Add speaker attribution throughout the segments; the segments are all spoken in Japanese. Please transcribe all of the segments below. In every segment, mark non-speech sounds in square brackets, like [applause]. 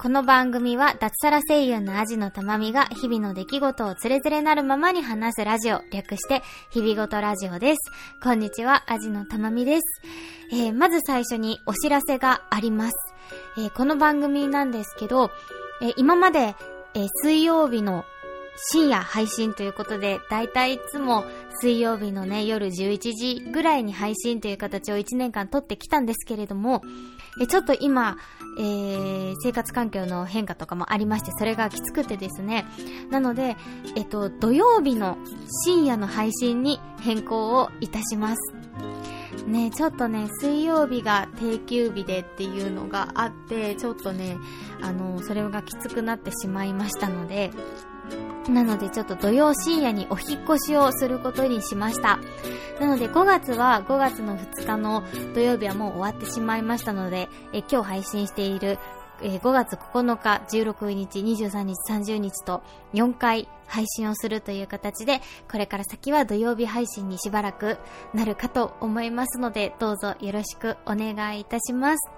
Speaker 1: この番組は脱サラ声優のアジのたまみが日々の出来事をつれづれなるままに話すラジオ、略して日々ごとラジオです。こんにちは、アジのたまみです。えー、まず最初にお知らせがあります。えー、この番組なんですけど、えー、今まで、え水曜日の深夜配信ということで、だいたいいつも水曜日のね、夜11時ぐらいに配信という形を1年間とってきたんですけれども、えちょっと今、えー、生活環境の変化とかもありまして、それがきつくてですね。なので、えっと、土曜日の深夜の配信に変更をいたします。ね、ちょっとね、水曜日が定休日でっていうのがあって、ちょっとね、あの、それがきつくなってしまいましたので、なのでちょっと土曜深夜にお引越しをすることにしました。なので5月は5月の2日の土曜日はもう終わってしまいましたので、え今日配信しているえ5月9日、16日、23日、30日と4回配信をするという形で、これから先は土曜日配信にしばらくなるかと思いますので、どうぞよろしくお願いいたします。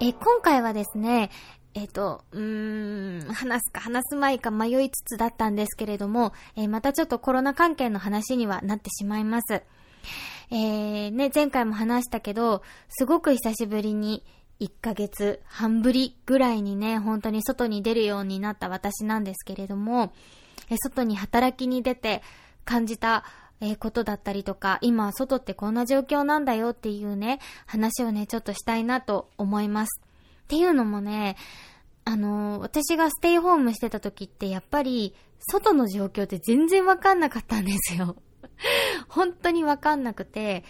Speaker 1: え今回はですね、えっ、ー、と、うーん、話すか話すまいか迷いつつだったんですけれども、えー、またちょっとコロナ関係の話にはなってしまいます。えー、ね、前回も話したけど、すごく久しぶりに1ヶ月半ぶりぐらいにね、本当に外に出るようになった私なんですけれども、え外に働きに出て感じたえことだったりとか、今外ってこんな状況なんだよっていうね、話をね、ちょっとしたいなと思います。っていうのもね、あの、私がステイホームしてた時ってやっぱり、外の状況って全然わかんなかったんですよ。[laughs] 本当にわかんなくて、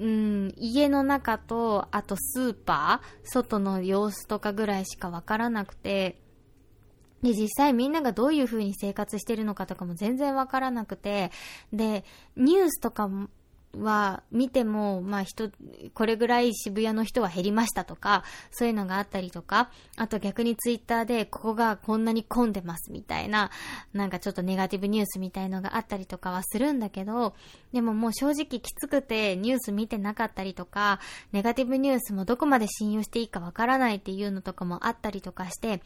Speaker 1: うん、家の中と、あとスーパー、外の様子とかぐらいしかわからなくて、で、実際みんながどういう風に生活してるのかとかも全然わからなくて、で、ニュースとかも、は見ても、まあ人、これぐらい渋谷の人は減りましたとか、そういうのがあったりとか、あと逆にツイッターでここがこんなに混んでますみたいな、なんかちょっとネガティブニュースみたいのがあったりとかはするんだけど、でももう正直きつくてニュース見てなかったりとか、ネガティブニュースもどこまで信用していいかわからないっていうのとかもあったりとかして、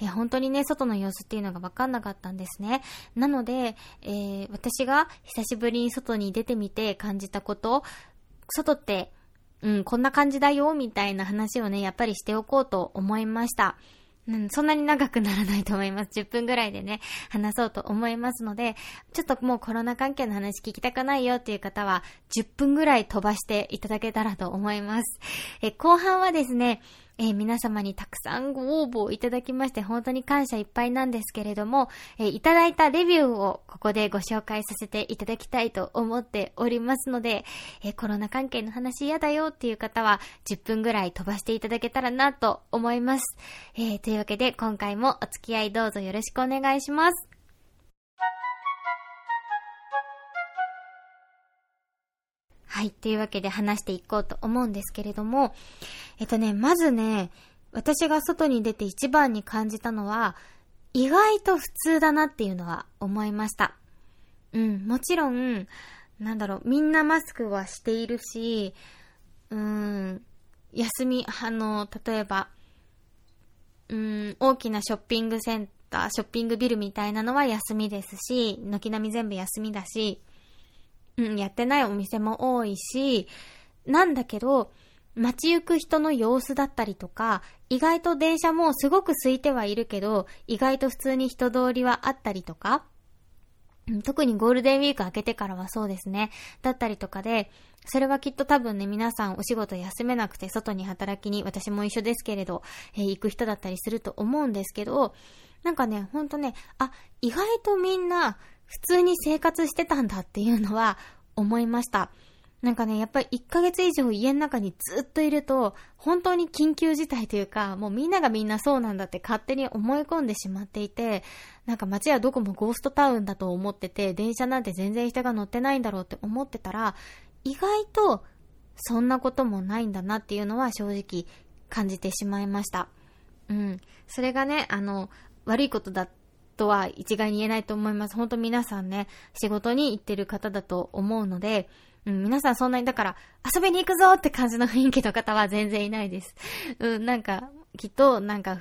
Speaker 1: え本当にね、外の様子っていうのがわかんなかったんですね。なので、えー、私が久しぶりに外に出てみて感じたこと、外って、うん、こんな感じだよ、みたいな話をね、やっぱりしておこうと思いました。うん、そんなに長くならないと思います。10分ぐらいでね、話そうと思いますので、ちょっともうコロナ関係の話聞きたくないよっていう方は、10分ぐらい飛ばしていただけたらと思います。え、後半はですね、えー、皆様にたくさんご応募をいただきまして本当に感謝いっぱいなんですけれども、えー、いただいたレビューをここでご紹介させていただきたいと思っておりますので、えー、コロナ関係の話嫌だよっていう方は10分ぐらい飛ばしていただけたらなと思います。えというわけで今回もお付き合いどうぞよろしくお願いします。はい。というわけで話していこうと思うんですけれども、えっとね、まずね、私が外に出て一番に感じたのは、意外と普通だなっていうのは思いました。うん、もちろん、なんだろう、みんなマスクはしているし、うーん、休み、あの、例えば、うん、大きなショッピングセンター、ショッピングビルみたいなのは休みですし、軒並み全部休みだし、うん、やってないお店も多いし、なんだけど、街行く人の様子だったりとか、意外と電車もすごく空いてはいるけど、意外と普通に人通りはあったりとか、特にゴールデンウィーク明けてからはそうですね。だったりとかで、それはきっと多分ね、皆さんお仕事休めなくて外に働きに、私も一緒ですけれど、えー、行く人だったりすると思うんですけど、なんかね、ほんとね、あ、意外とみんな普通に生活してたんだっていうのは思いました。なんかね、やっぱり1ヶ月以上家の中にずっといると、本当に緊急事態というか、もうみんながみんなそうなんだって勝手に思い込んでしまっていて、なんか街はどこもゴーストタウンだと思ってて、電車なんて全然人が乗ってないんだろうって思ってたら、意外とそんなこともないんだなっていうのは正直感じてしまいました。うん。それがね、あの、悪いことだとは一概に言えないと思います。本当皆さんね、仕事に行ってる方だと思うので、うん、皆さんそんなに、だから、遊びに行くぞって感じの雰囲気の方は全然いないです。[laughs] うん、なんか、きっと、なんか、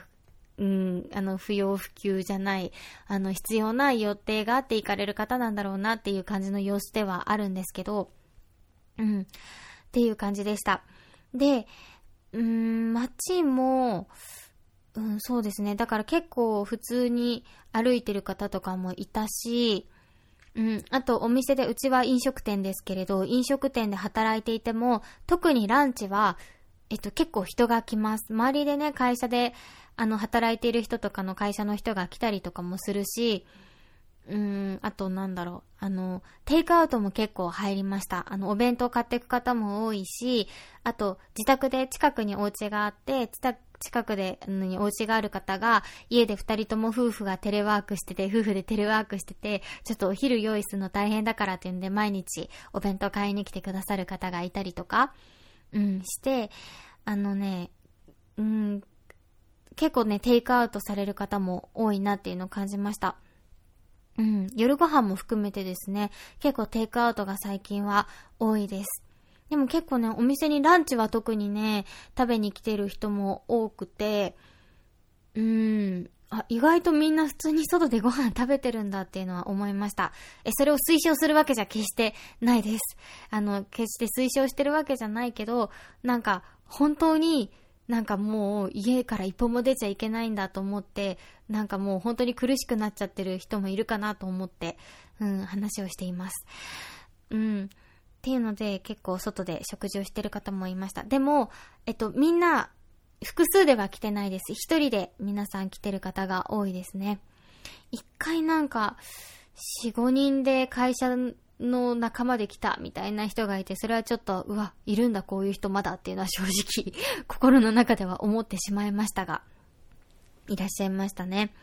Speaker 1: うん、あの、不要不急じゃない、あの、必要な予定があって行かれる方なんだろうなっていう感じの様子ではあるんですけど、うん、っていう感じでした。で、うん、街も、うん、そうですね。だから結構普通に歩いてる方とかもいたし、うん。あと、お店で、うちは飲食店ですけれど、飲食店で働いていても、特にランチは、えっと、結構人が来ます。周りでね、会社で、あの、働いている人とかの会社の人が来たりとかもするし、うーん、あとなんだろう。あの、テイクアウトも結構入りました。あの、お弁当買っていく方も多いし、あと、自宅で近くにお家があって、近くで、にお家がある方が、家で二人とも夫婦がテレワークしてて、夫婦でテレワークしてて、ちょっとお昼用意するの大変だからっていうんで、毎日お弁当買いに来てくださる方がいたりとか、うん、して、あのね、うん、結構ね、テイクアウトされる方も多いなっていうのを感じました。うん、夜ご飯も含めてですね、結構テイクアウトが最近は多いです。でも結構ね、お店にランチは特にね、食べに来てる人も多くて、うーん、あ、意外とみんな普通に外でご飯食べてるんだっていうのは思いました。え、それを推奨するわけじゃ決してないです。あの、決して推奨してるわけじゃないけど、なんか、本当に、なんかもう家から一歩も出ちゃいけないんだと思って、なんかもう本当に苦しくなっちゃってる人もいるかなと思って、うん、話をしています。うん。っていうので、結構外で食事をしてる方もいました。でも、えっと、みんな、複数では来てないです。一人で皆さん来てる方が多いですね。一回なんか、四五人で会社の仲間で来たみたいな人がいて、それはちょっと、うわ、いるんだ、こういう人まだっていうのは正直、[laughs] 心の中では思ってしまいましたが、いらっしゃいましたね。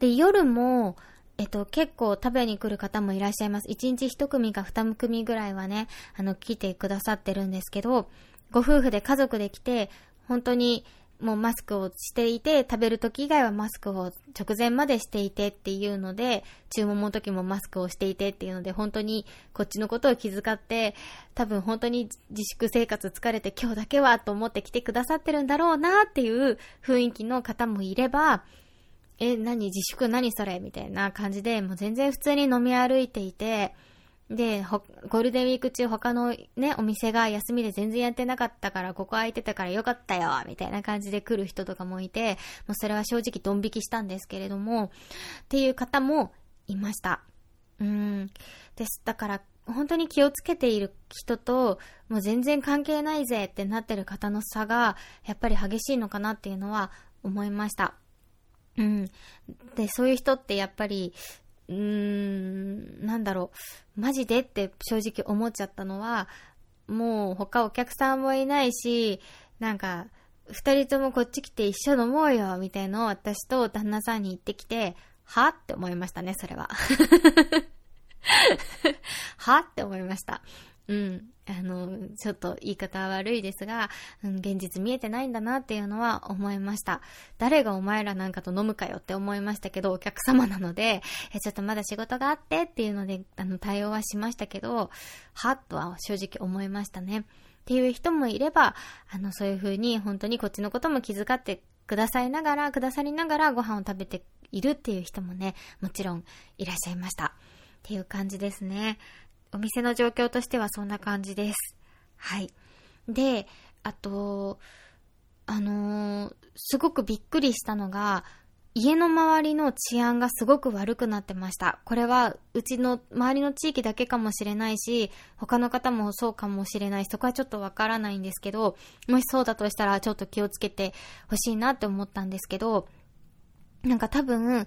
Speaker 1: で、夜も、えっと、結構食べに来る方もいらっしゃいます。1日1組か2組ぐらいはね、あの、来てくださってるんですけど、ご夫婦で家族で来て、本当にもうマスクをしていて、食べる時以外はマスクを直前までしていてっていうので、注文の時もマスクをしていてっていうので、本当にこっちのことを気遣って、多分本当に自粛生活疲れて今日だけはと思って来てくださってるんだろうなっていう雰囲気の方もいれば、え、何自粛何それ？みたいな感じで、もう全然普通に飲み歩いていて、で、ゴールデンウィーク中他のね、お店が休みで全然やってなかったから、ここ空いてたからよかったよみたいな感じで来る人とかもいて、もうそれは正直ドン引きしたんですけれども、っていう方もいました。うん。です。だから、本当に気をつけている人と、もう全然関係ないぜってなってる方の差が、やっぱり激しいのかなっていうのは思いました。うん。で、そういう人ってやっぱり、うーん、なんだろう、マジでって正直思っちゃったのは、もう他お客さんもいないし、なんか、二人ともこっち来て一緒飲もうよ、みたいのを私と旦那さんに言ってきて、はって思いましたね、それは。[laughs] はって思いました。うん。あの、ちょっと言い方悪いですが、うん、現実見えてないんだなっていうのは思いました。誰がお前らなんかと飲むかよって思いましたけど、お客様なので、え、ちょっとまだ仕事があってっていうので、あの、対応はしましたけど、はっとは正直思いましたね。っていう人もいれば、あの、そういう風に本当にこっちのことも気遣ってくださいながら、くださりながらご飯を食べているっていう人もね、もちろんいらっしゃいました。っていう感じですね。お店の状況としてはそんな感じです。はい。で、あと、あのー、すごくびっくりしたのが、家の周りの治安がすごく悪くなってました。これは、うちの周りの地域だけかもしれないし、他の方もそうかもしれないし、そこはちょっとわからないんですけど、もしそうだとしたらちょっと気をつけてほしいなって思ったんですけど、なんか多分、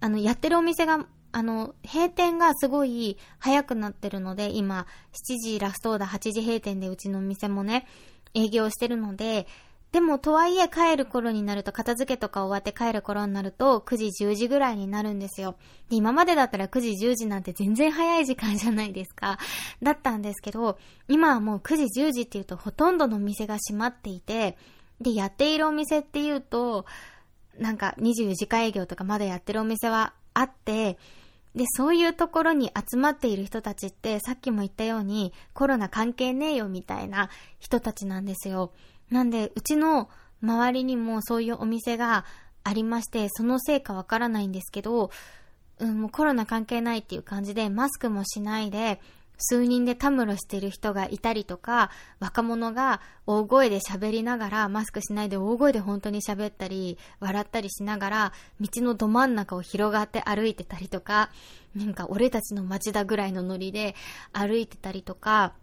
Speaker 1: あの、やってるお店があの、閉店がすごい早くなってるので、今、7時ラストオーダー8時閉店でうちの店もね、営業してるので、でも、とはいえ帰る頃になると、片付けとか終わって帰る頃になると、9時10時ぐらいになるんですよ。で、今までだったら9時10時なんて全然早い時間じゃないですか。だったんですけど、今はもう9時10時っていうと、ほとんどの店が閉まっていて、で、やっているお店っていうと、なんか24時間営業とかまだやってるお店はあって、で、そういうところに集まっている人たちって、さっきも言ったように、コロナ関係ねえよみたいな人たちなんですよ。なんで、うちの周りにもそういうお店がありまして、そのせいかわからないんですけど、うん、もうコロナ関係ないっていう感じで、マスクもしないで、数人でたむろしてる人がいたりとか、若者が大声で喋りながら、マスクしないで大声で本当に喋ったり、笑ったりしながら、道のど真ん中を広がって歩いてたりとか、なんか俺たちの街だぐらいのノリで歩いてたりとか、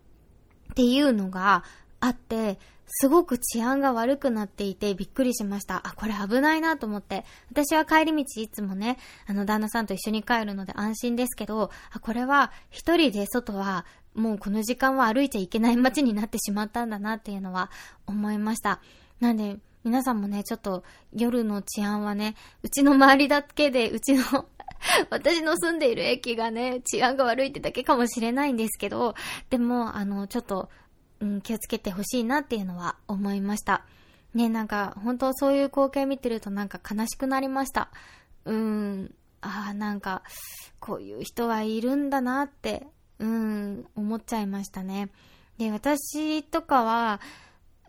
Speaker 1: っていうのがあって、すごく治安が悪くなっていてびっくりしました。あ、これ危ないなと思って。私は帰り道いつもね、あの旦那さんと一緒に帰るので安心ですけど、あ、これは一人で外はもうこの時間は歩いちゃいけない街になってしまったんだなっていうのは思いました。なんで、皆さんもね、ちょっと夜の治安はね、うちの周りだけで、うちの [laughs] 私の住んでいる駅がね、治安が悪いってだけかもしれないんですけど、でも、あの、ちょっと、うん、気をつけてほしいなっていうのは思いました。ね、なんか、本当そういう光景見てるとなんか悲しくなりました。うん、ああ、なんか、こういう人はいるんだなって、うん、思っちゃいましたね。で、私とかは、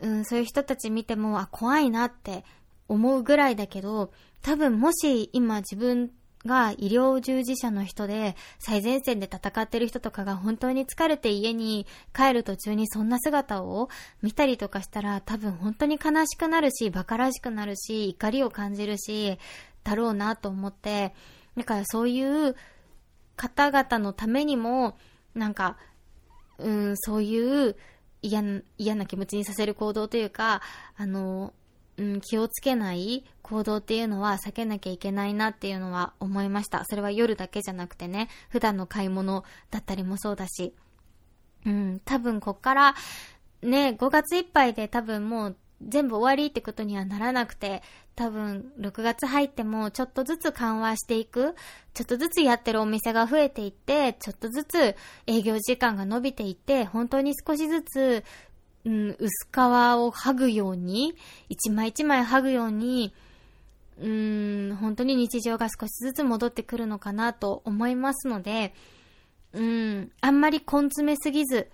Speaker 1: うん、そういう人たち見ても、あ、怖いなって思うぐらいだけど、多分もし今自分が医療従事者の人で最前線で戦ってる人とかが本当に疲れて家に帰る途中にそんな姿を見たりとかしたら多分本当に悲しくなるし、馬鹿らしくなるし、怒りを感じるし、だろうなと思って、だからそういう方々のためにも、なんか、うん、そういう嫌な気持ちにさせる行動というか、あの、うん、気をつけない行動っていうのは避けなきゃいけないなっていうのは思いました。それは夜だけじゃなくてね、普段の買い物だったりもそうだし。うん、多分こっから、ね、5月いっぱいで多分もう全部終わりってことにはならなくて、多分6月入ってもちょっとずつ緩和していく、ちょっとずつやってるお店が増えていって、ちょっとずつ営業時間が伸びていって、本当に少しずつうん、薄皮を剥ぐように、一枚一枚剥ぐように、うん、本当に日常が少しずつ戻ってくるのかなと思いますので、うん、あんまり根詰めすぎず、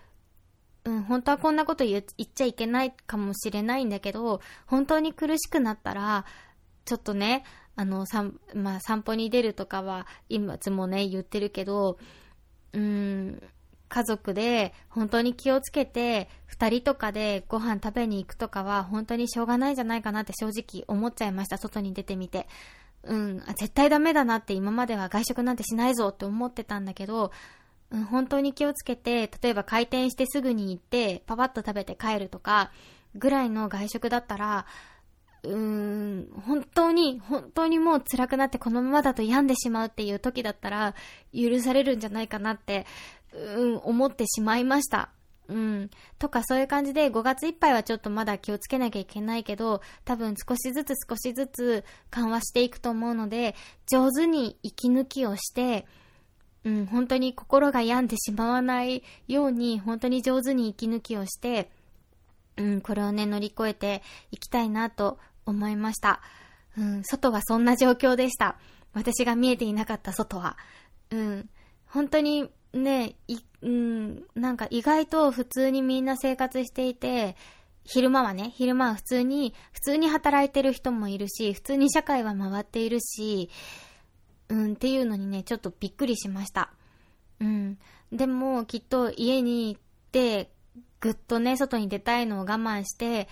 Speaker 1: うん、本当はこんなこと言っちゃいけないかもしれないんだけど、本当に苦しくなったら、ちょっとね、あの、散、まあ、散歩に出るとかは、今いつもね、言ってるけど、うん、家族で本当に気をつけて、二人とかでご飯食べに行くとかは本当にしょうがないんじゃないかなって正直思っちゃいました。外に出てみて。うん、絶対ダメだなって今までは外食なんてしないぞって思ってたんだけど、うん、本当に気をつけて、例えば開店してすぐに行って、パパッと食べて帰るとか、ぐらいの外食だったら、うーん、本当に、本当にもう辛くなってこのままだと病んでしまうっていう時だったら、許されるんじゃないかなって、うん、思ってしまいました。うん。とかそういう感じで5月いっぱいはちょっとまだ気をつけなきゃいけないけど、多分少しずつ少しずつ緩和していくと思うので、上手に息抜きをして、うん、本当に心が病んでしまわないように、本当に上手に息抜きをして、うん、これをね、乗り越えていきたいなと思いました。うん、外はそんな状況でした。私が見えていなかった外は。うん、本当にね、い、うん、なんか意外と普通にみんな生活していて、昼間はね、昼間は普通に、普通に働いてる人もいるし、普通に社会は回っているし、うん、っていうのにね、ちょっとびっくりしました。うん。でも、きっと家に行って、ぐっとね、外に出たいのを我慢して、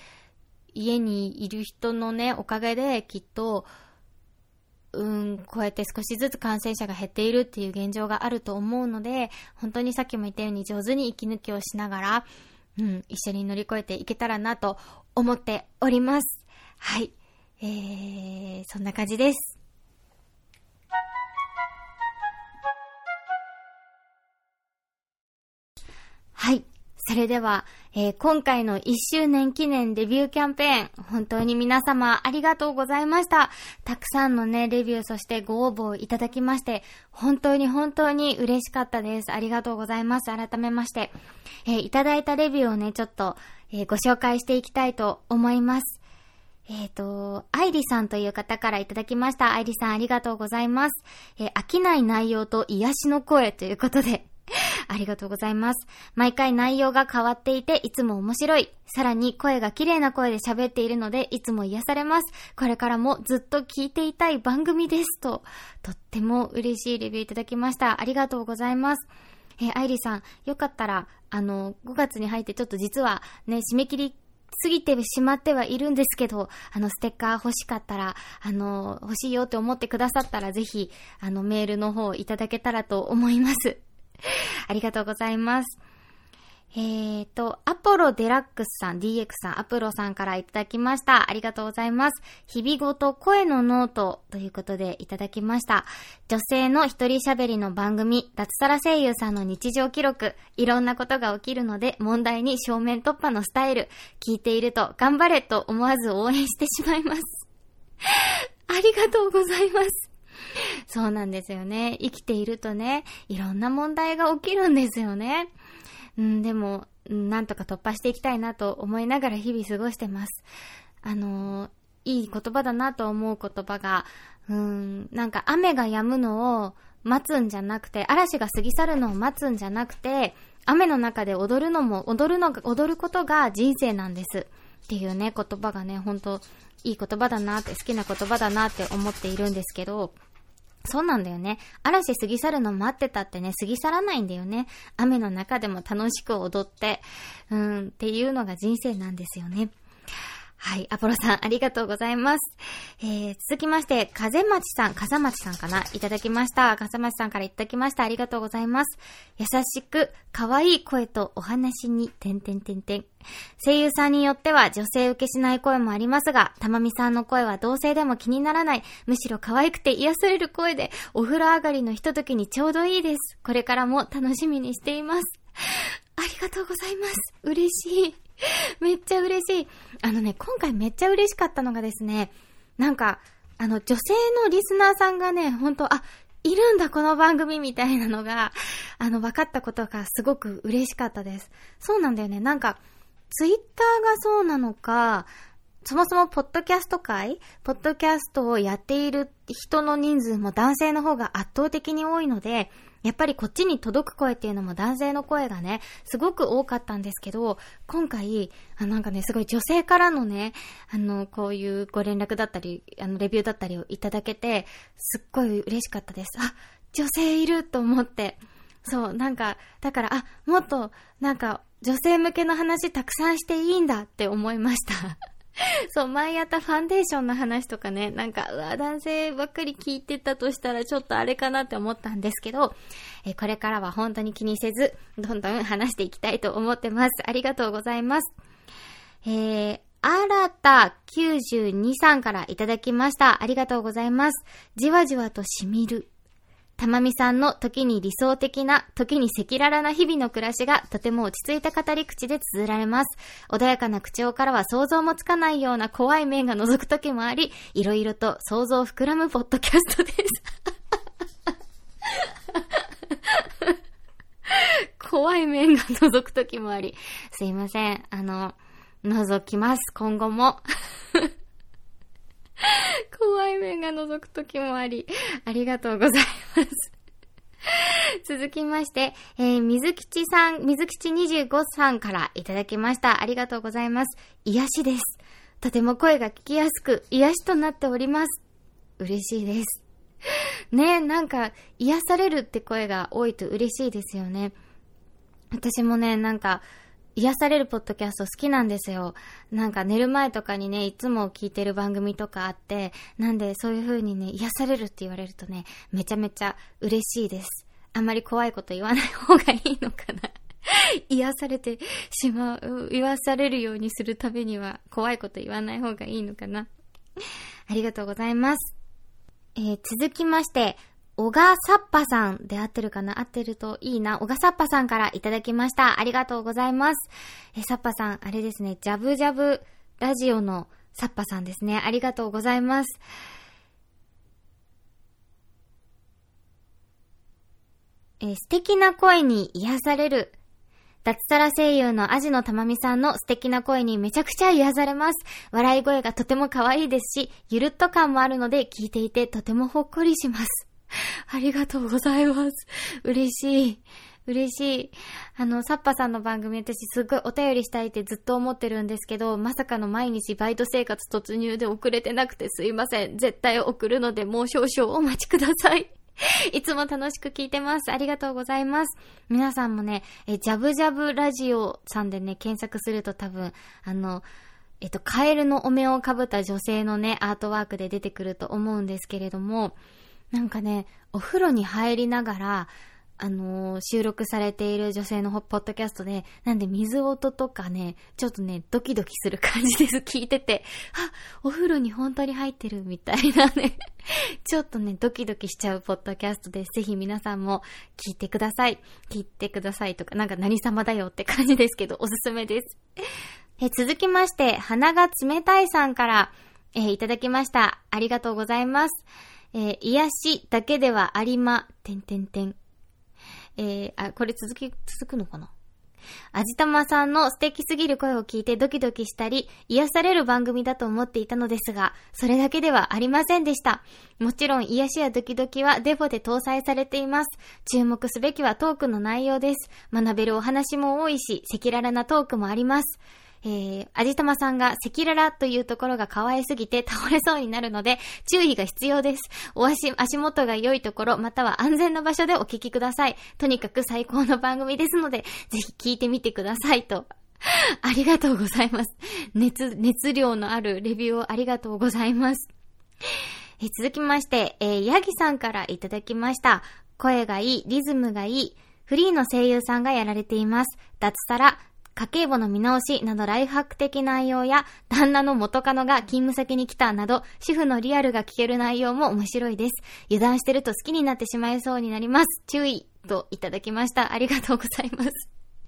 Speaker 1: 家にいる人のね、おかげで、きっと、うん、こうやって少しずつ感染者が減っているっていう現状があると思うので、本当にさっきも言ったように上手に息抜きをしながら、うん、一緒に乗り越えていけたらなと思っております。はい。えー、そんな感じです。はい。それでは、えー、今回の1周年記念デビューキャンペーン、本当に皆様ありがとうございました。たくさんのね、レビューそしてご応募いただきまして、本当に本当に嬉しかったです。ありがとうございます。改めまして。えー、いただいたレビューをね、ちょっと、えー、ご紹介していきたいと思います。えっ、ー、と、愛理さんという方からいただきました。愛理さんありがとうございます。えー、飽きない内容と癒しの声ということで、[laughs] ありがとうございます。毎回内容が変わっていて、いつも面白い。さらに声が綺麗な声で喋っているので、いつも癒されます。これからもずっと聞いていたい番組です。と、とっても嬉しいレビューいただきました。ありがとうございます。えー、愛理さん、よかったら、あの、5月に入ってちょっと実はね、締め切り過ぎてしまってはいるんですけど、あの、ステッカー欲しかったら、あの、欲しいよって思ってくださったら、ぜひ、あの、メールの方いただけたらと思います。[laughs] ありがとうございます。えーと、アポロデラックスさん、DX さん、アプロさんからいただきました。ありがとうございます。日々ごと声のノートということでいただきました。女性の一人喋りの番組、脱サラ声優さんの日常記録、いろんなことが起きるので問題に正面突破のスタイル、聞いていると頑張れと思わず応援してしまいます。[laughs] ありがとうございます。そうなんですよね。生きているとね、いろんな問題が起きるんですよね。うん、でも、なんとか突破していきたいなと思いながら日々過ごしてます。あの、いい言葉だなと思う言葉が、うん、なんか雨が止むのを待つんじゃなくて、嵐が過ぎ去るのを待つんじゃなくて、雨の中で踊るのも、踊るのが、踊ることが人生なんです。っていうね、言葉がね、ほんといい言葉だなって、好きな言葉だなって思っているんですけど、そうなんだよね。嵐過ぎ去るの待ってたってね、過ぎ去らないんだよね。雨の中でも楽しく踊って、うん、っていうのが人生なんですよね。はい。アポロさん、ありがとうございます。えー、続きまして、風町さん、風町さんかな？いただきました。風町さんからいただきました。ありがとうございます。優しく、可愛い声とお話に、てんてんてんてん。声優さんによっては女性受けしない声もありますが、たまみさんの声は同性でも気にならない、むしろ可愛くて癒される声で、お風呂上がりのひとときにちょうどいいです。これからも楽しみにしています。ありがとうございます。嬉しい。[laughs] めっちゃ嬉しい。あのね、今回めっちゃ嬉しかったのがですね、なんか、あの、女性のリスナーさんがね、ほんと、あ、いるんだ、この番組みたいなのが、[laughs] あの、分かったことがすごく嬉しかったです。そうなんだよね。なんか、ツイッターがそうなのか、そもそもポッドキャスト界ポッドキャストをやっている人の人数も男性の方が圧倒的に多いので、やっぱりこっちに届く声っていうのも男性の声がね、すごく多かったんですけど、今回、あなんかね、すごい女性からのね、あの、こういうご連絡だったり、あの、レビューだったりをいただけて、すっごい嬉しかったです。あ、女性いると思って。そう、なんか、だから、あ、もっと、なんか、女性向けの話たくさんしていいんだって思いました。[laughs] そう、前やったファンデーションの話とかね、なんか、うわ、男性ばっかり聞いてたとしたらちょっとあれかなって思ったんですけど、えこれからは本当に気にせず、どんどん話していきたいと思ってます。ありがとうございます。えー、新た92さんからいただきました。ありがとうございます。じわじわと染みるたまみさんの時に理想的な、時に赤裸々な日々の暮らしがとても落ち着いた語り口で綴られます。穏やかな口調からは想像もつかないような怖い面が覗く時もあり、いろいろと想像膨らむポッドキャストです。[laughs] 怖い面が覗く時もあり、すいません。あの、覗きます。今後も。[laughs] [laughs] 怖い面が覗く時もあり、ありがとうございます。[laughs] 続きまして、えー、水吉さん、水吉25さんからいただきました。ありがとうございます。癒しです。とても声が聞きやすく、癒しとなっております。嬉しいです。[laughs] ねなんか、癒されるって声が多いと嬉しいですよね。私もね、なんか、癒されるポッドキャスト好きなんですよ。なんか寝る前とかにね、いつも聞いてる番組とかあって、なんでそういう風にね、癒されるって言われるとね、めちゃめちゃ嬉しいです。あんまり怖いこと言わない方がいいのかな。[laughs] 癒されてしまう、癒されるようにするためには怖いこと言わない方がいいのかな。ありがとうございます。えー、続きまして、小賀サッパさんで合ってるかな？合ってるといいな。小賀サッパさんからいただきました。ありがとうございます。え、サッパさん、あれですね、ジャブジャブラジオのサッパさんですね。ありがとうございます。え素敵な声に癒される。脱サラ声優のアジのたまみさんの素敵な声にめちゃくちゃ癒されます。笑い声がとても可愛いですし、ゆるっと感もあるので聞いていてとてもほっこりします。[laughs] ありがとうございます。嬉しい。嬉しい。あの、サッパさんの番組私すっごいお便りしたいってずっと思ってるんですけど、まさかの毎日バイト生活突入で遅れてなくてすいません。絶対送るのでもう少々お待ちください。[laughs] いつも楽しく聞いてます。ありがとうございます。皆さんもね、え、ジャブジャブラジオさんでね、検索すると多分、あの、えっと、カエルのお面をかぶった女性のね、アートワークで出てくると思うんですけれども、なんかね、お風呂に入りながら、あのー、収録されている女性のポッドキャストで、なんで水音とかね、ちょっとね、ドキドキする感じです。[laughs] 聞いてて、あ、お風呂に本当に入ってるみたいなね、[laughs] ちょっとね、ドキドキしちゃうポッドキャストです。ぜひ皆さんも聞いてください。聞いてくださいとか、なんか何様だよって感じですけど、おすすめです。え続きまして、鼻が冷たいさんから、え、いただきました。ありがとうございます。えー、癒しだけではありま、てんてんてん。えー、あ、これ続き、続くのかな？あじたまさんの素敵すぎる声を聞いてドキドキしたり、癒される番組だと思っていたのですが、それだけではありませんでした。もちろん癒しやドキドキはデフォで搭載されています。注目すべきはトークの内容です。学べるお話も多いし、赤裸々なトークもあります。えー、あじたまさんが赤裸々というところが可愛すぎて倒れそうになるので、注意が必要です。お足、足元が良いところ、または安全な場所でお聞きください。とにかく最高の番組ですので、ぜひ聞いてみてくださいと。[laughs] ありがとうございます。熱、熱量のあるレビューをありがとうございます。え続きまして、えー、ヤギさんからいただきました。声がいい、リズムがいい、フリーの声優さんがやられています。脱サラ、家計簿の見直しなどライフハック的内容や、旦那の元カノが勤務先に来たなど、主婦のリアルが聞ける内容も面白いです。油断してると好きになってしまいそうになります。注意といただきました。ありがとうございます。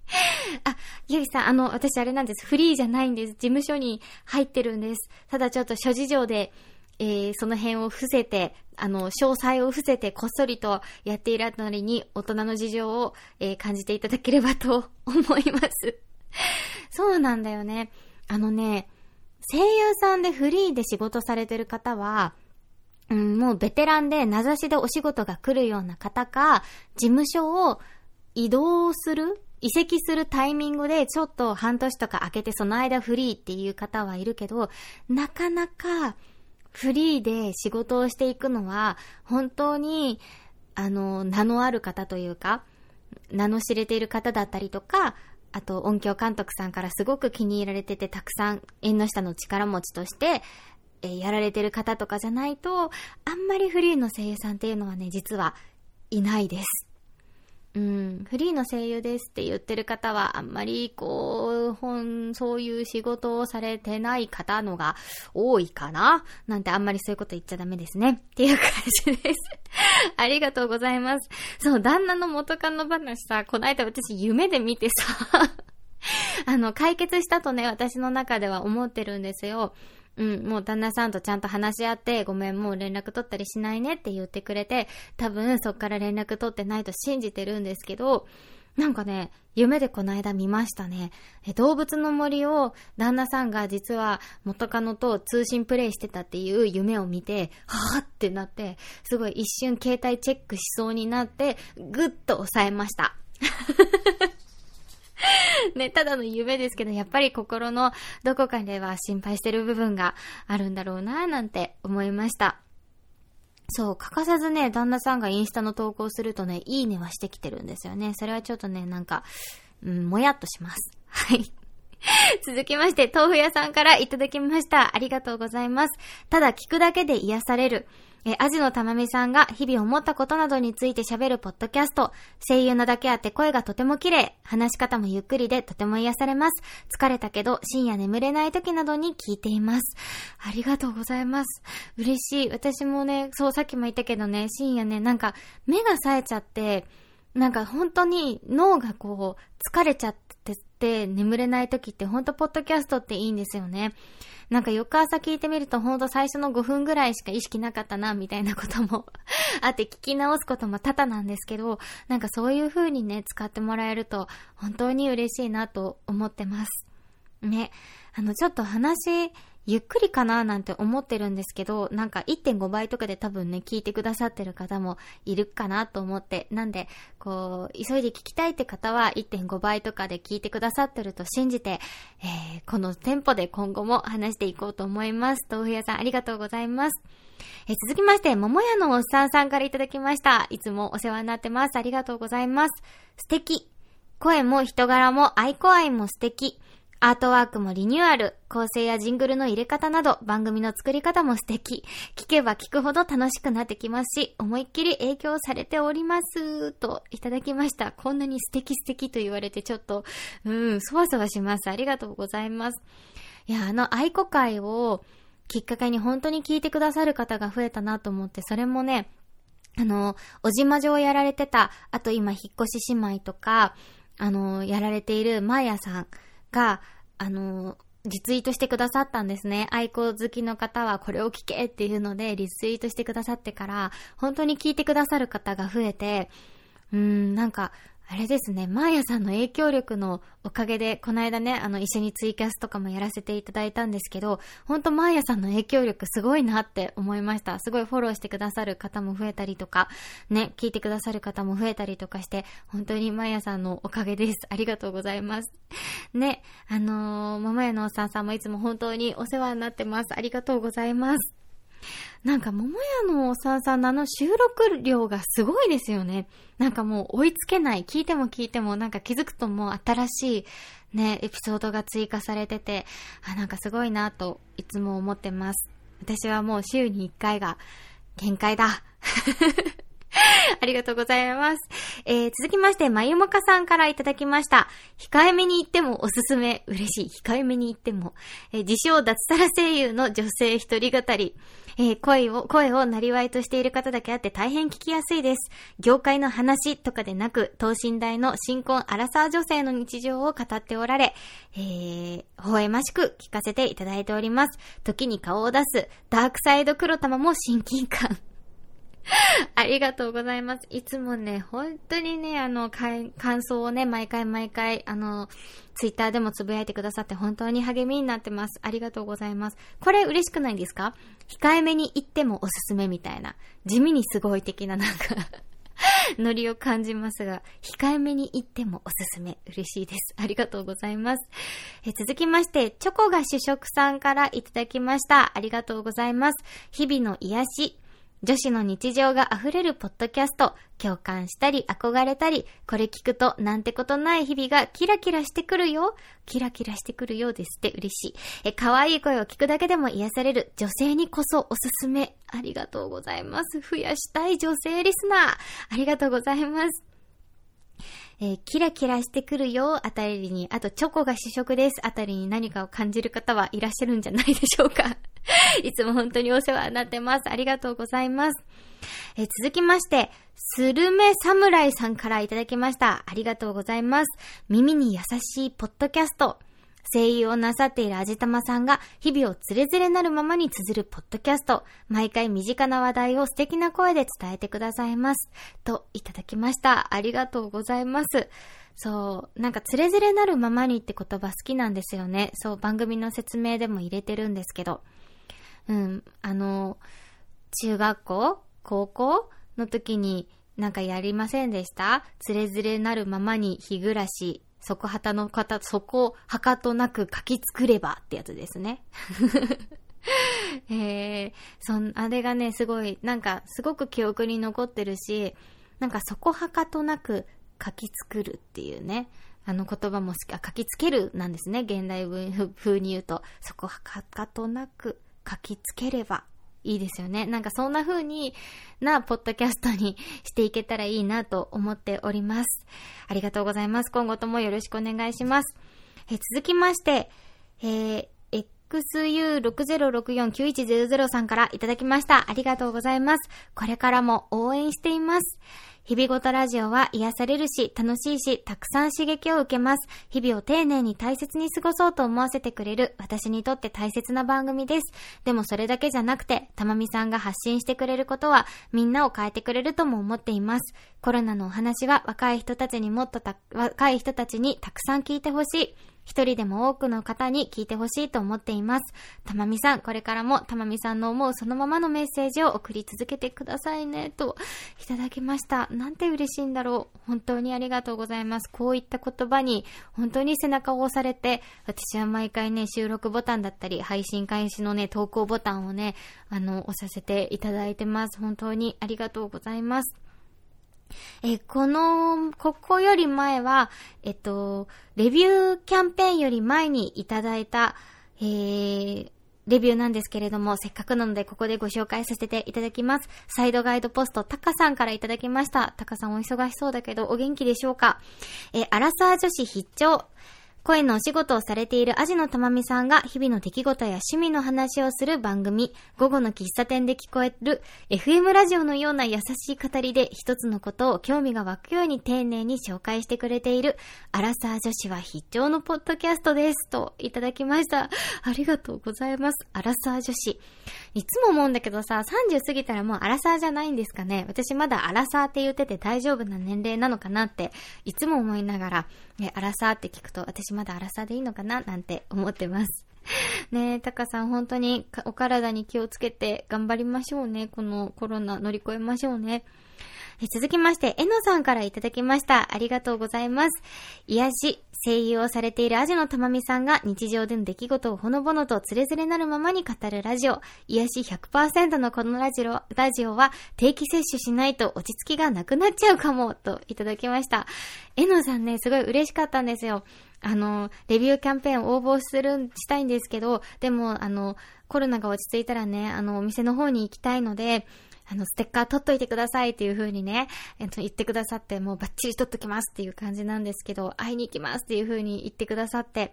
Speaker 1: [laughs] あ、ゆいさん、あの、私あれなんです。フリーじゃないんです。事務所に入ってるんです。ただちょっと諸事情で、えー、その辺を伏せて、あの、詳細を伏せてこっそりとやっているあたりに大人の事情を、えー、感じていただければと思います。[laughs] そうなんだよね。あのね、声優さんでフリーで仕事されてる方は、うん、もうベテランで名指しでお仕事が来るような方か、事務所を移動する移籍するタイミングでちょっと半年とか空けてその間フリーっていう方はいるけど、なかなかフリーで仕事をしていくのは本当にあの、名のある方というか、名の知れている方だったりとか、あと音響監督さんからすごく気に入られてて、たくさん縁の下の力持ちとして、えー、やられてる方とかじゃないと、あんまりフリーの声優さんっていうのはね、実はいないです。うん、フリーの声優ですって言ってる方は、あんまり、こう、本、そういう仕事をされてない方のが多いかな？なんてあんまりそういうこと言っちゃダメですね。っていう感じです。[laughs] ありがとうございます。そう、旦那の元カノ話さ、この間私夢で見てさ [laughs] あの、解決したとね、私の中では思ってるんですよ。うん、もう旦那さんとちゃんと話し合って、ごめん、もう連絡取ったりしないねって言ってくれて、多分そっから連絡取ってないと信じてるんですけど、なんかね、夢でこの間見ましたね。え動物の森を旦那さんが実は元カノと通信プレイしてたっていう夢を見て、はぁってなって、すごい一瞬携帯チェックしそうになって、ぐっと抑えました。[laughs] ね、ただの夢ですけど、やっぱり心のどこかでは心配してる部分があるんだろうなぁ、なんて思いました。そう、欠かさずね、旦那さんがインスタの投稿するとね、いいねはしてきてるんですよね。それはちょっとね、なんか、うん、もやっとします。はい。[laughs] 続きまして、豆腐屋さんからいただきました。ありがとうございます。ただ聞くだけで癒される。え、アジのたまみさんが日々思ったことなどについて喋るポッドキャスト。声優なだけあって声がとても綺麗。話し方もゆっくりでとても癒されます。疲れたけど深夜眠れない時などに聞いています。ありがとうございます。嬉しい。私もね、そうさっきも言ったけどね、深夜ね、なんか目が冴えちゃって、なんか本当に脳がこう疲れちゃっってって眠れない時ってほんとポッドキャストっていいんですよね。なんか翌朝聞いてみるとほんと最初の5分ぐらいしか意識なかったな、みたいなことも [laughs] あって聞き直すことも多々なんですけど、なんかそういう風にね、使ってもらえると本当に嬉しいなと思ってます。ね。あの、ちょっと話、ゆっくりかななんて思ってるんですけど、なんか1.5倍とかで多分ね、聞いてくださってる方もいるかなと思って、なんで、こう、急いで聞きたいって方は1.5倍とかで聞いてくださってると信じて、えー、このテンポで今後も話していこうと思います。豆腐屋さんありがとうございます。えー、続きまして、桃屋のおっさんさんからいただきました。いつもお世話になってます。ありがとうございます。素敵。声も人柄も愛子愛も素敵。アートワークもリニューアル、構成やジングルの入れ方など、番組の作り方も素敵。聞けば聞くほど楽しくなってきますし、思いっきり影響されております。と、いただきました。こんなに素敵素敵と言われてちょっと、うん、そわそわします。ありがとうございます。いや、あの愛子会をきっかけに本当に聞いてくださる方が増えたなと思って、それもね、あの、おじまじをやられてた、あと今引っ越し姉妹とか、あの、やられているマーヤさん、が、あの、リツイートしてくださったんですね。愛好好きの方はこれを聞けっていうのでリツイートしてくださってから、本当に聞いてくださる方が増えて、うーん、なんか、あれですね、マーヤさんの影響力のおかげで、この間ね、あの、一緒にツイキャスとかもやらせていただいたんですけど、ほんとマーヤさんの影響力すごいなって思いました。すごいフォローしてくださる方も増えたりとか、ね、聞いてくださる方も増えたりとかして、本当にマーヤさんのおかげです。ありがとうございます。ね、あのー、桃屋のおっさんさんもいつも本当にお世話になってます。ありがとうございます。なんか、桃屋のおさんさんのあの収録量がすごいですよね。なんかもう追いつけない。聞いても聞いてもなんか気づくともう新しいね、エピソードが追加されてて、あ、なんかすごいなといつも思ってます。私はもう週に1回が限界だ。[laughs] ありがとうございます。えー、続きまして、まゆもかさんからいただきました。控えめに言ってもおすすめ。嬉しい。控えめに言っても。えー、自称脱サラ声優の女性一人語り。えー、声を、声をなりわいとしている方だけあって大変聞きやすいです。業界の話とかでなく、等身大の新婚アラサー女性の日常を語っておられ、えー、微笑ましく聞かせていただいております。時に顔を出す、ダークサイド黒玉も親近感。[laughs] ありがとうございます。いつもね、本当にね、あの、感想をね、毎回毎回、あの、ツイッターでもつぶやいてくださって本当に励みになってます。ありがとうございます。これ嬉しくないんですか？控えめに言ってもおすすめみたいな。地味にすごい的ななんか [laughs] ノリを感じますが、控えめに言ってもおすすめ。嬉しいです。ありがとうございます。え続きまして、チョコが主食さんからいただきました。ありがとうございます。日々の癒し、女子の日常が溢れるポッドキャスト、共感したり憧れたり、これ聞くとなんてことない日々がキラキラしてくるよ。キラキラしてくるようですって嬉しい。え、可愛い声を聞くだけでも癒される女性にこそおすすめ。ありがとうございます。増やしたい女性リスナー。ありがとうございます。えー、キラキラしてくるよあたりに、あとチョコが主食ですあたりに何かを感じる方はいらっしゃるんじゃないでしょうか。[laughs] いつも本当にお世話になってます。ありがとうございます。え、続きまして、スルメ侍さんからいただきました。ありがとうございます。耳に優しいポッドキャスト。声優をなさっている味玉さんが日々をつれづれなるままに綴るポッドキャスト。毎回身近な話題を素敵な声で伝えてくださいます。といただきました。ありがとうございます。そう、なんかつれづれなるままにって言葉好きなんですよね。そう、番組の説明でも入れてるんですけど。うん、あの、中学校高校の時になんかやりませんでした？つれづれなるままに日暮らしそこはたの方、そこはかとなく書き作ればってやつですね。[laughs] えー、そん、あれがね、すごい、なんか、すごく記憶に残ってるし、なんか、そこはかとなく書き作るっていうね、あの言葉も好き、あ、書きつけるなんですね、現代文風に言うと。そこはかとなく書きつければいいですよね。なんかそんな風になポッドキャストにしていけたらいいなと思っております。ありがとうございます。今後ともよろしくお願いします。え続きまして、えー XU60649100 さんからいただきました。ありがとうございます。これからも応援しています。日々ごとラジオは癒されるし、楽しいし、たくさん刺激を受けます。日々を丁寧に大切に過ごそうと思わせてくれる、私にとって大切な番組です。でもそれだけじゃなくて、たまみさんが発信してくれることは、みんなを変えてくれるとも思っています。コロナのお話は若い人たちにもっとた、若い人たちにたくさん聞いてほしい。一人でも多くの方に聞いてほしいと思っています。たまみさん、これからもたまみさんの思うそのままのメッセージを送り続けてくださいね、といただきました。なんて嬉しいんだろう。本当にありがとうございます。こういった言葉に本当に背中を押されて、私は毎回ね、収録ボタンだったり、配信開始のね、投稿ボタンをね、あの、押させていただいてます。本当にありがとうございます。えこの、ここより前は、えっと、レビューキャンペーンより前にいただいた、えー、レビューなんですけれども、せっかくなのでここでご紹介させていただきます。サイドガイドポスト、タカさんからいただきました。タカさんお忙しそうだけど、お元気でしょうか？えアラサー女子必聴。声のお仕事をされているアジのたまみさんが日々の出来事や趣味の話をする番組、午後の喫茶店で聞こえる FM ラジオのような優しい語りで一つのことを興味が湧くように丁寧に紹介してくれているアラサー女子は必聴のポッドキャストです。といただきました。ありがとうございます。アラサー女子。いつも思うんだけどさ、30過ぎたらもうアラサーじゃないんですかね。私まだアラサーって言ってて大丈夫な年齢なのかなって、いつも思いながら、え、アラサーって聞くと、私まだアラサーでいいのかななんて思ってます。[laughs] ねえ、タカさん本当にお体に気をつけて頑張りましょうね。このコロナ乗り越えましょうね。続きまして、えのさんからいただきました。ありがとうございます。癒し、声優をされているアジのたまみさんが日常での出来事をほのぼのとつれづれなるままに語るラジオ。癒し100%のこのラジオ、ラジオは定期摂取しないと落ち着きがなくなっちゃうかも、といただきました。えのさんね、すごい嬉しかったんですよ。あの、レビューキャンペーン応募する、したいんですけど、でも、あの、コロナが落ち着いたらね、あの、お店の方に行きたいので、あの、ステッカー取っといてくださいっていう風にね、えっと、言ってくださって、もうバッチリ取っときますっていう感じなんですけど、会いに行きますっていう風に言ってくださって、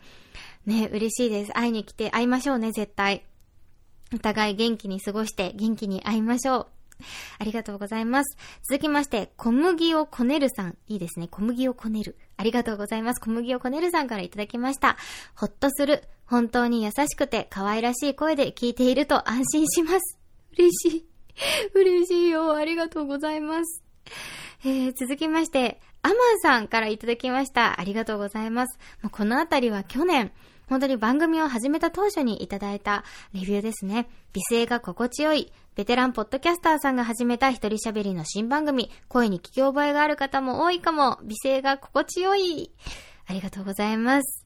Speaker 1: ね、嬉しいです。会いに来て、会いましょうね、絶対。お互い元気に過ごして、元気に会いましょう。ありがとうございます。続きまして、小麦をこねるさん。いいですね。小麦をこねる。ありがとうございます。小麦をこねるさんからいただきました。ほっとする。本当に優しくて可愛らしい声で聞いていると安心します。嬉しい。[laughs] 嬉しいよ。ありがとうございます。えー、続きまして、アマンさんからいただきました。ありがとうございます。もうこのあたりは去年、本当に番組を始めた当初にいただいたレビューですね。美声が心地よい、ベテランポッドキャスターさんが始めた一人喋りの新番組、声に聞き覚えがある方も多いかも、美声が心地よい。ありがとうございます。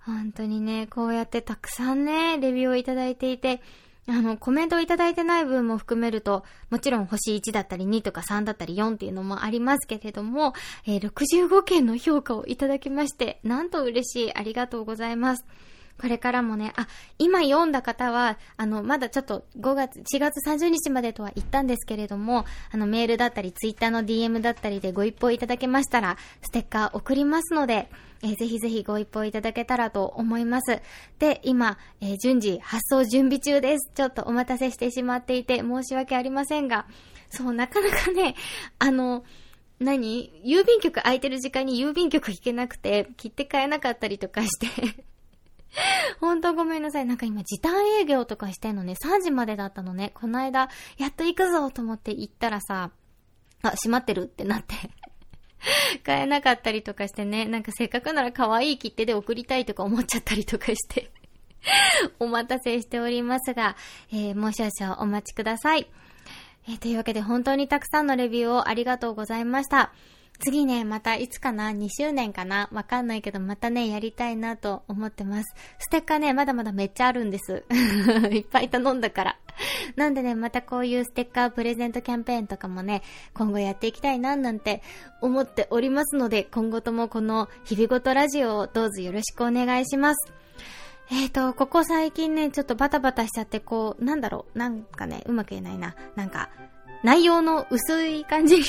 Speaker 1: 本当にね、こうやってたくさんね、レビューをいただいていて、あの、コメントをいただいてない分も含めると、もちろん星1だったり2とか3だったり4っていうのもありますけれども、えー、65件の評価をいただきまして、なんと嬉しい。ありがとうございます。これからもね、あ、今読んだ方は、あの、まだちょっと5月、4月30日までとは言ったんですけれども、あの、メールだったり、ツイッターの DM だったりでご一報いただけましたら、ステッカー送りますので、えー、ぜひぜひご一報いただけたらと思います。で、今、えー、順次発送準備中です。ちょっとお待たせしてしまっていて申し訳ありませんが、そう、なかなかね、[laughs] あの、何？郵便局空いてる時間に郵便局行けなくて、切って買えなかったりとかしてほんとごめんなさい。なんか今時短営業とかしてんのね、3時までだったのね。この間、やっと行くぞと思って行ったらさ、あ、閉まってるってなって買えなかったりとかしてね、なんかせっかくなら可愛い切手で送りたいとか思っちゃったりとかして [laughs] お待たせしておりますが、えー、もう少々お待ちください。えー、というわけで本当にたくさんのレビューをありがとうございました。次ね、またいつかな ?2 周年かな？わかんないけど、またね、やりたいなと思ってます。ステッカーね、まだまだめっちゃあるんです。[laughs] いっぱい頼んだから。[laughs] なんでね、またこういうステッカープレゼントキャンペーンとかもね、今後やっていきたいな、なんて思っておりますので、今後ともこの日々ごとラジオをどうぞよろしくお願いします。えーと、ここ最近ね、ちょっとバタバタしちゃって、こう、なんだろう、なんかね、うまく言えないな。なんか、内容の薄い感じにね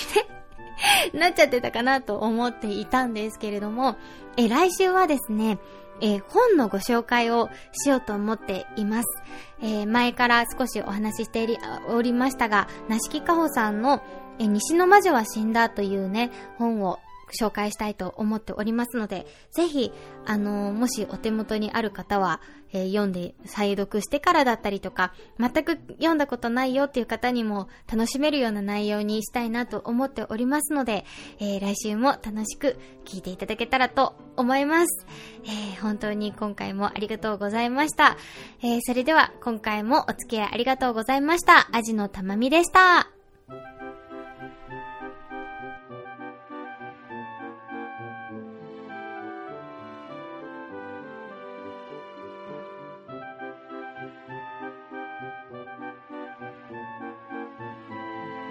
Speaker 1: [laughs] なっちゃってたかなと思っていたんですけれども、え、来週はですね、え本のご紹介をしようと思っています。えー、前から少しお話ししておりましたが、なしきかほさんのえ西の魔女は死んだというね、本を紹介したいと思っておりますので、ぜひ、あの、もしお手元にある方は、えー、読んで再読してからだったりとか、全く読んだことないよっていう方にも楽しめるような内容にしたいなと思っておりますので、えー、来週も楽しく聞いていただけたらと思います。え、本当に今回もありがとうございました。え、それでは今回もお付き合いありがとうございました。アジのたまみでした。